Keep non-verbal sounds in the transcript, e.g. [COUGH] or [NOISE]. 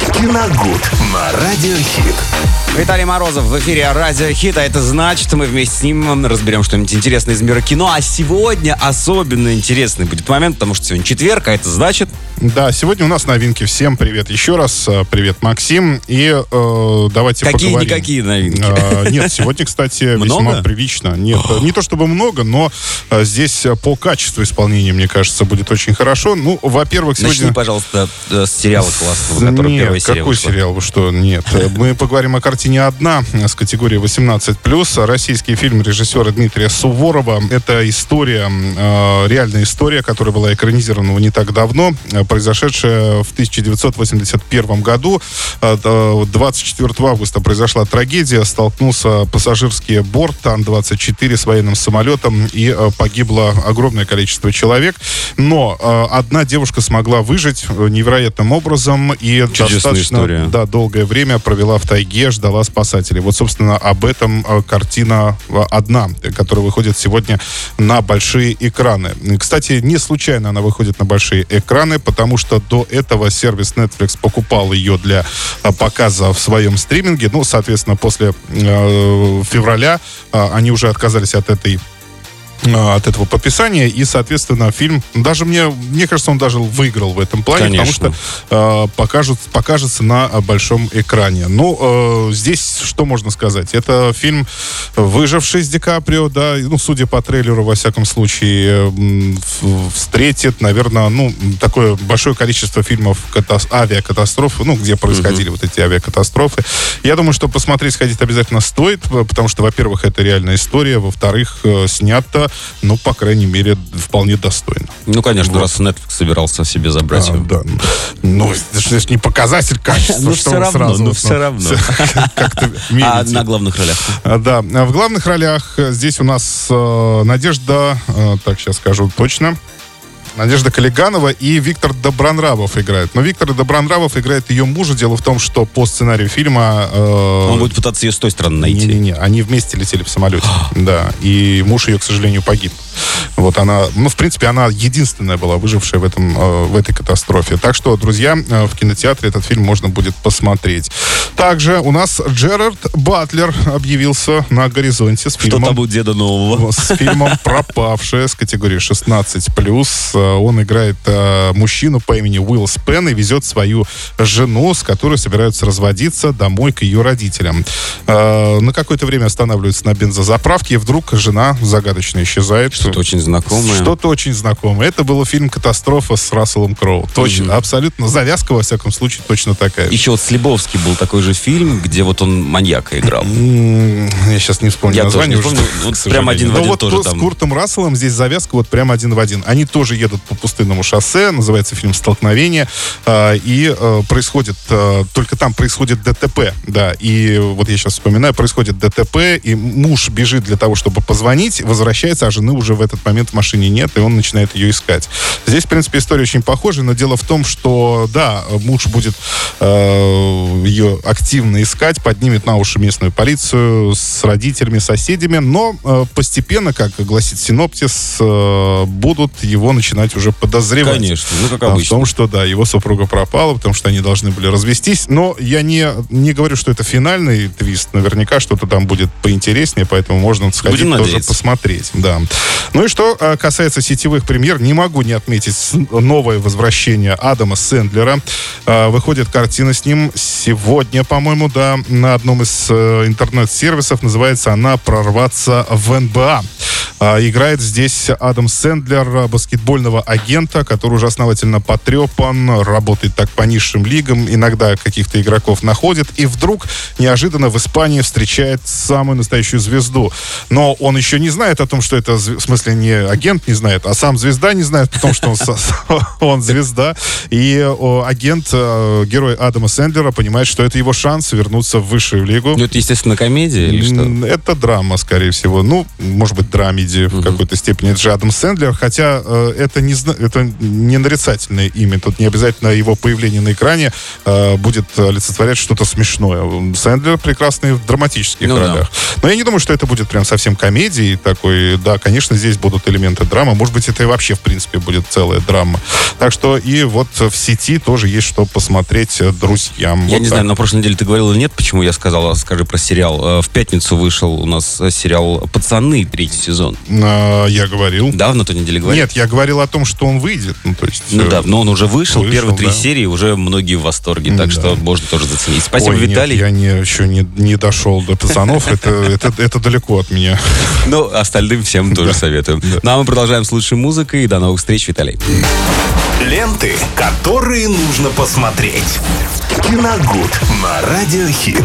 Киногуд на Радиохит. Виталий Морозов в эфире Радио Хит, а это значит, мы вместе с ним разберем что-нибудь интересное из мира кино. А сегодня особенно интересный будет момент, потому что сегодня четверг, а это значит... Да, сегодня у нас новинки. Всем привет еще раз. Э, Привет, Максим. И э, давайте поговорим. Какие-никакие новинки? А, нет, сегодня, кстати, [LAUGHS] весьма Много? прилично. Нет, э, не то чтобы много, но э, здесь э, по качеству исполнения, мне кажется, будет очень хорошо. Ну, во-первых, Начни, сегодня... пожалуйста, э, с сериала классного, который Нет, первая серия какой сериал? Вы что? Нет. Мы поговорим о картине «Одна» с категории 18+. Российский фильм режиссера Дмитрия Суворова. Это история, э, реальная история, которая была экранизирована не так давно, э, произошедшая в 1981 году. Э, э, 24 августа произошла трагедия. Столкнулся пассажирский борт Ан-24 с военным самолетом и погибло огромное количество человек. Но одна девушка смогла выжить невероятным образом и достаточно история. да, долгое время провела в тайге, ждала спасателей. Вот, собственно, об этом э, картина э, «Одна», э, которая выходит сегодня на большие экраны. Кстати, не случайно она выходит на большие экраны, потому что до этого сервис Netflix покупал ее для показа в своем стриминге. Ну, соответственно, после э, февраля э, они уже отказались от этой от этого подписания, и, соответственно, фильм, даже мне, мне кажется, он даже выиграл в этом плане, Конечно. потому что э, покажут, покажется на э, большом экране. Ну, э, здесь что можно сказать? Это фильм «Выживший» с Ди Каприо, да, ну, судя по трейлеру, во всяком случае, в- встретит, наверное, ну, такое большое количество фильмов катас- авиакатастроф, ну, где происходили вот эти авиакатастрофы. Я думаю, что посмотреть, сходить обязательно стоит, э, потому что, во-первых, это реальная история, во-вторых, э, снято, ну, по крайней мере, вполне достойно. Ну, конечно, Вот. раз Netflix собирался себе забрать А, его. да. Ну, это же не показатель качества, [LAUGHS] Ну, что равно, сразу ну, вот, всё равно. [LAUGHS] А на главных ролях? А, Да, А в главных ролях э, здесь у нас э, Надежда, э, так, сейчас скажу точно, Надежда Калиганова и Виктор Добронравов играют. Но Виктор Добронравов играет ее мужа. Дело в том, что по сценарию фильма... э, Он будет пытаться ее с той стороны найти. Не-не-не, они вместе летели в самолете. [GASPS] да, и муж ее, к сожалению, погиб. Вот она, ну, в принципе, она единственная была выжившая в, этом, э, в этой катастрофе. Так что, друзья, э, в кинотеатре этот фильм можно будет посмотреть. Также у нас Джерард Батлер объявился на горизонте с Что фильмом... там у деда нового? [LAUGHS] С фильмом «Пропавшая» с категории 16+. Э, Он играет э, мужчину по имени Уилл Спен и везет свою жену, с которой собираются разводиться, домой к ее родителям. Э, На какое-то время останавливаются на бензозаправке, и вдруг жена загадочно исчезает. Что-то очень знакомое. Что-то очень знакомое. Это был фильм «Катастрофа» с Расселом Кроу. Точно, абсолютно. Завязка, во всяком случае, точно такая. Еще вот с Лебовский был такой же фильм, где вот он маньяка играл. Я сейчас не вспомню Я тоже название. не помню. [LAUGHS] Вот прям один в Но один вот тоже с там. Куртом Расселом здесь завязка вот прям один в один. Они тоже едут по пустынному шоссе, называется фильм «Столкновение», а, и э, происходит, э, только там происходит ДТП, да, и вот я сейчас вспоминаю, происходит ДТП, и муж бежит для того, чтобы позвонить, возвращается, а жены уже в этот момент в машине нет, и он начинает ее искать. Здесь, в принципе, история очень похожа, но дело в том, что, да, муж будет э, ее активно искать, поднимет на уши местную полицию с родителями, соседями, но э, постепенно, как гласит синоптис, э, будут его начинать уже подозревать. Конечно, ну как А, В обычно. том, что, да, его супруга пропала, потому что они должны были развестись. Но я не, не говорю, что это финальный твист. Наверняка что-то там будет поинтереснее, поэтому можно сходить Будем тоже надеяться. посмотреть. Да. Ну и что э, касается сетевых премьер, не могу не отметить новое возвращение Адама Сэндлера. Э, Выходит картина с ним сегодня, по-моему, да, на одном из э, интернет-сервисов. Называется она «Прорваться в НБА». А, Играет здесь Адам Сэндлер, а, баскетбольного агента, который уже основательно потрепан, работает так по низшим лигам, иногда каких-то игроков находит, и вдруг неожиданно в Испании встречает самую настоящую звезду. Но он еще не знает о том, что это, в смысле, не агент не знает, а сам звезда не знает о том, что он, [LAUGHS] звезда. И агент, э, герой Адама Сэндлера, понимает, что это его шанс вернуться в высшую лигу. Ну, это, естественно, комедия или что? Это драма, скорее всего. Ну, может быть, драмеди. Комедия в какой-то степени. Адам Сэндлер, хотя э, это, не, это не нарицательное имя. Тут не обязательно его появление на экране э, будет олицетворять что-то смешное. Сэндлер прекрасный в драматических Ну да. ролях. Но я не думаю, что это будет прям совсем комедией такой. Да, конечно, здесь будут элементы драмы. Может быть, это и вообще, в принципе, будет целая драма. Так что и вот в сети тоже есть что посмотреть э, друзьям. Я Вот не так. знаю, на прошлой неделе ты говорил или нет, почему я сказал, скажи про сериал. В пятницу вышел у нас сериал «Пацаны», третий сезон. А, я говорил. Да, на той неделе говорил? Нет, я говорил о том, что он выйдет. Ну, то есть, Ну э, да, но он уже вышел, вышел, первые три да. серии, уже многие в восторге, так Да. что можно тоже заценить. Спасибо, Ой, нет, Виталий. я не, еще не, не дошел до пацанов. Это, это, это далеко от меня. [LAUGHS] Ну, остальным всем тоже советуем. Ну, а мы продолжаем с лучшей музыкой. И до новых встреч, Виталий. Ленты, которые нужно посмотреть. Киногуд на Радиохит.